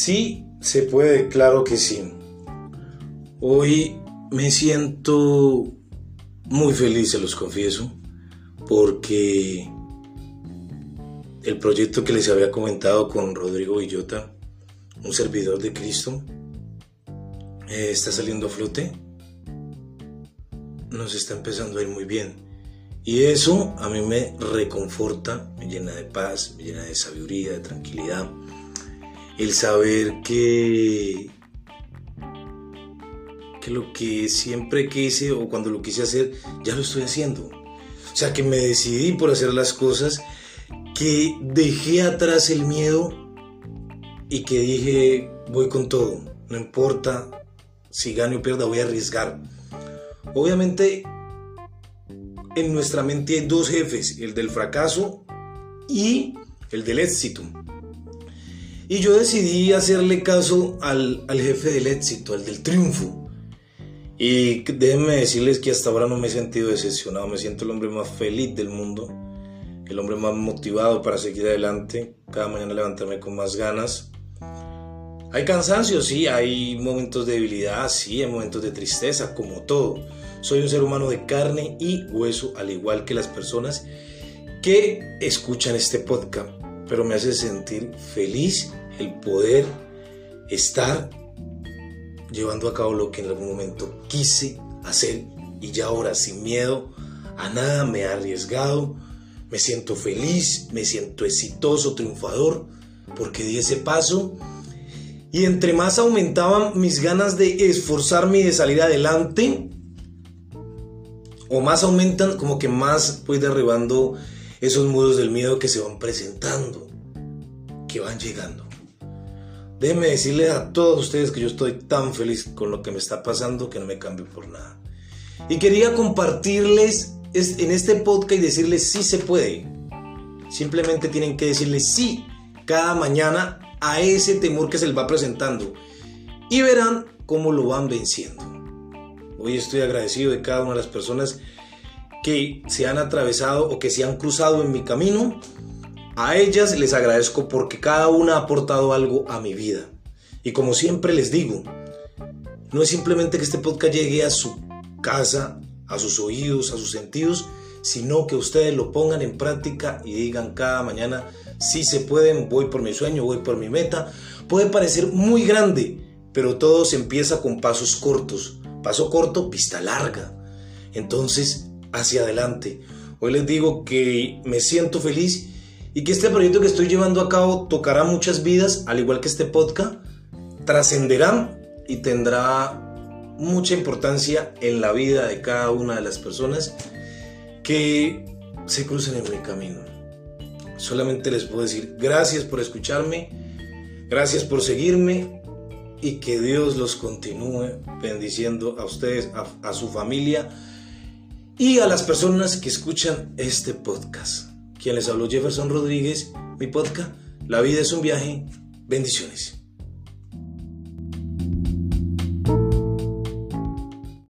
Sí, se puede, claro que sí. Hoy me siento muy feliz, se los confieso, porque el proyecto que les había comentado con Rodrigo Villota, un servidor de Cristo, eh, está saliendo a flote. Nos está empezando a ir muy bien. Y eso a mí me reconforta, me llena de paz, me llena de sabiduría, de tranquilidad el saber que, que lo que siempre quise o cuando lo quise hacer, ya lo estoy haciendo. O sea, que me decidí por hacer las cosas, que dejé atrás el miedo y que dije, voy con todo, no importa si gano o pierda, voy a arriesgar. Obviamente, en nuestra mente hay dos jefes, el del fracaso y el del éxito. Y yo decidí hacerle caso al, jefe del éxito, al del triunfo. Y déjenme decirles que hasta ahora no me he sentido decepcionado, me siento el hombre más feliz del mundo, el hombre más motivado para seguir adelante, cada mañana levantarme con más ganas. Hay cansancio, sí, hay momentos de debilidad, sí, hay momentos de tristeza, como todo. Soy un ser humano de carne y hueso, al igual que las personas que escuchan este podcast pero me hace sentir feliz el poder estar llevando a cabo lo que en algún momento quise hacer y ya ahora sin miedo a nada me he arriesgado, me siento feliz, me siento exitoso, triunfador, porque di ese paso y entre más aumentaban mis ganas de esforzarme y de salir adelante, o más aumentan, como que más voy derribando esos muros del miedo que se van presentando, que van llegando. Déjenme decirles a todos ustedes que yo estoy tan feliz con lo que me está pasando que no me cambio por nada. Y quería compartirles en este podcast y decirles sí se puede. Simplemente tienen que decirles sí cada mañana a ese temor que se les va presentando. Y verán cómo lo van venciendo. Hoy estoy agradecido de cada una de las personas que se han atravesado o que se han cruzado en mi camino. A ellas les agradezco porque cada una ha aportado algo a mi vida. Y como siempre les digo, no es simplemente que este podcast llegue a su casa, a sus oídos, a sus sentidos, sino que ustedes lo pongan en práctica y digan cada mañana, si se pueden, voy por mi sueño, voy por mi meta. Puede parecer muy grande, pero todo se empieza con pasos cortos. Paso corto, pista larga. Entonces, hacia adelante. Hoy les digo que me siento feliz y que este proyecto que estoy llevando a cabo tocará muchas vidas, al igual que este podcast, trascenderá y tendrá mucha importancia en la vida de cada una de las personas que se crucen en mi camino. Solamente les puedo decir gracias por escucharme, gracias por seguirme y que Dios los continúe bendiciendo a ustedes, a, a su familia, y a las personas que escuchan este podcast. Quien les habló Jefferson Rodríguez, mi podcast, La vida es un viaje. Bendiciones.